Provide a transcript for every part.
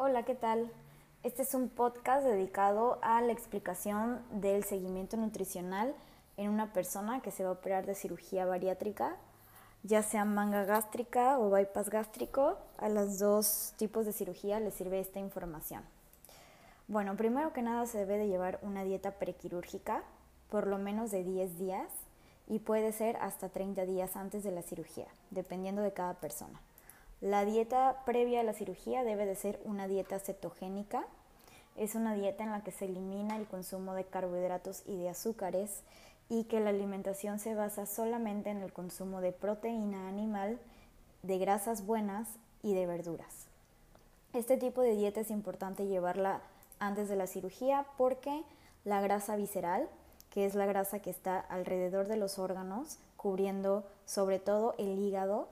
Hola, ¿qué tal? Este es un podcast dedicado a la explicación del seguimiento nutricional en una persona que se va a operar de cirugía bariátrica, ya sea manga gástrica o bypass gástrico. A los dos tipos de cirugía les sirve esta información. Bueno, primero que nada se debe de llevar una dieta prequirúrgica, por lo menos de 10 días, y puede ser hasta 30 días antes de la cirugía, dependiendo de cada persona. La dieta previa a la cirugía debe de ser una dieta cetogénica. Es una dieta en la que se elimina el consumo de carbohidratos y de azúcares y que la alimentación se basa solamente en el consumo de proteína animal, de grasas buenas y de verduras. Este tipo de dieta es importante llevarla antes de la cirugía porque la grasa visceral, que es la grasa que está alrededor de los órganos, cubriendo sobre todo el hígado,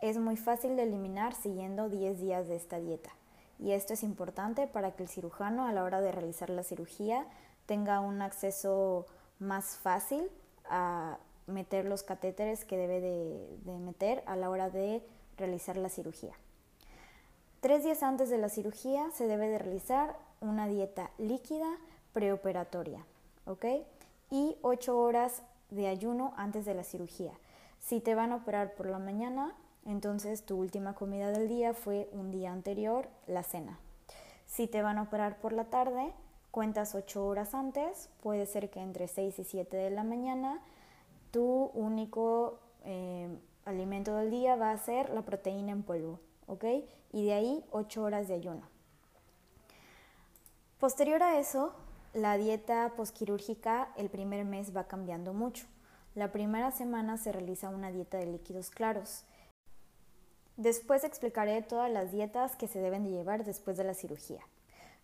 es muy fácil de eliminar siguiendo 10 días de esta dieta. Y esto es importante para que el cirujano a la hora de realizar la cirugía tenga un acceso más fácil a meter los catéteres que debe de, meter a la hora de realizar la cirugía. Tres días antes de la cirugía se debe de realizar una dieta líquida preoperatoria, ¿ok? Y ocho horas de ayuno antes de la cirugía. Si te van a operar por la mañana, entonces tu última comida del día fue un día anterior, la cena. Si te van a operar por la tarde, cuentas 8 horas antes, puede ser que entre 6 y 7 de la mañana tu único eh, alimento del día va a ser la proteína en polvo, ¿ok? Y de ahí 8 horas de ayuno. Posterior a eso, la dieta posquirúrgica el primer mes va cambiando mucho. La primera semana se realiza una dieta de líquidos claros. Después explicaré todas las dietas que se deben de llevar después de la cirugía.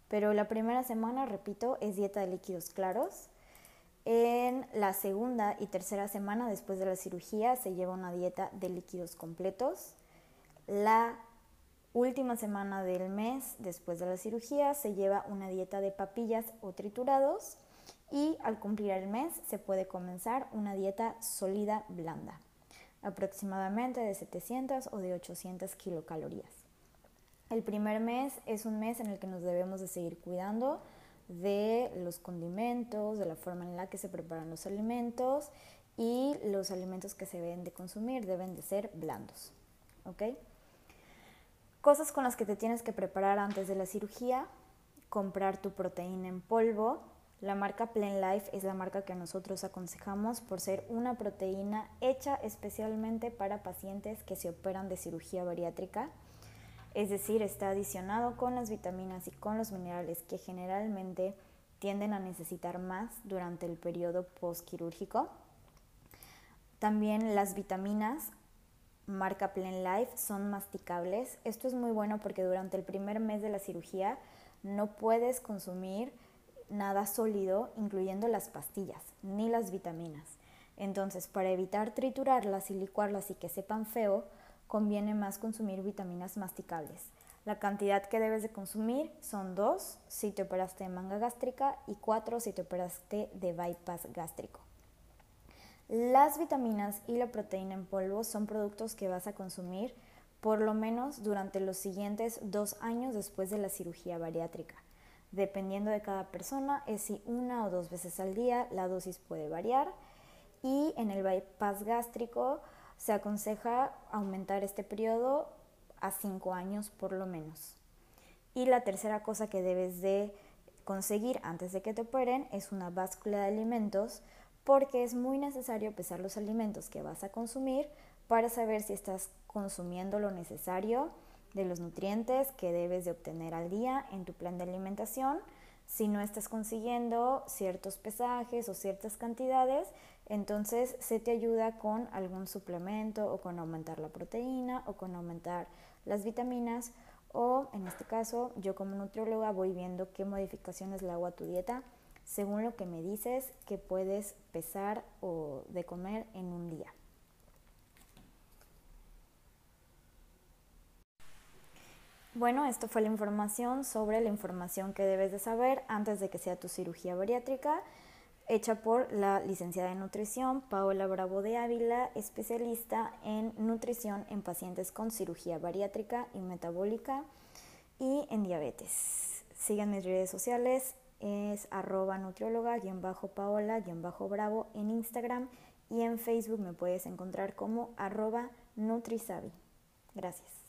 Pero la primera semana, repito, es dieta de líquidos claros. En la segunda y tercera semana después de la cirugía se lleva una dieta de líquidos completos. La última semana del mes después de la cirugía se lleva una dieta de papillas o triturados y al cumplir el mes se puede comenzar una dieta sólida blanda aproximadamente de 700 o de 800 kilocalorías. El primer mes es un mes en el que nos debemos de seguir cuidando de los condimentos, de la forma en la que se preparan los alimentos y los alimentos que se deben de consumir deben de ser blandos. ¿Ok? Cosas con las que te tienes que preparar antes de la cirugía, comprar tu proteína en polvo, la marca Plain Life es la marca que nosotros aconsejamos por ser una proteína hecha especialmente para pacientes que se operan de cirugía bariátrica, es decir, está adicionado con las vitaminas y con los minerales que generalmente tienden a necesitar más durante el periodo postquirúrgico. También las vitaminas marca Plain Life son masticables. Esto es muy bueno porque durante el primer mes de la cirugía no puedes consumir nada sólido, incluyendo las pastillas, ni las vitaminas. Entonces, para evitar triturarlas y licuarlas y que sepan feo, conviene más consumir vitaminas masticables. La cantidad que debes de consumir son dos si te operaste de manga gástrica y cuatro si te operaste de bypass gástrico. Las vitaminas y la proteína en polvo son productos que vas a consumir por lo menos durante los siguientes dos años después de la cirugía bariátrica. Dependiendo de cada persona, es si una o dos veces al día, la dosis puede variar. Y en el bypass gástrico se aconseja aumentar este periodo a cinco años por lo menos. Y la tercera cosa que debes de conseguir antes de que te operen es una báscula de alimentos porque es muy necesario pesar los alimentos que vas a consumir para saber si estás consumiendo lo necesario de los nutrientes que debes de obtener al día en tu plan de alimentación. Si no estás consiguiendo ciertos pesajes o ciertas cantidades, entonces se te ayuda con algún suplemento o con aumentar la proteína o con aumentar las vitaminas o en este caso yo como nutrióloga voy viendo qué modificaciones le hago a tu dieta según lo que me dices que puedes pesar o de comer en un día. Bueno, esto fue la información sobre la información que debes de saber antes de que sea tu cirugía bariátrica, hecha por la licenciada en nutrición Paola Bravo de Ávila, especialista en nutrición en pacientes con cirugía bariátrica y metabólica. y en diabetes. Sigan mis redes sociales, es arroba nutrióloga-paola-bravo en Instagram y en Facebook me puedes encontrar como arroba nutrisavi. Gracias.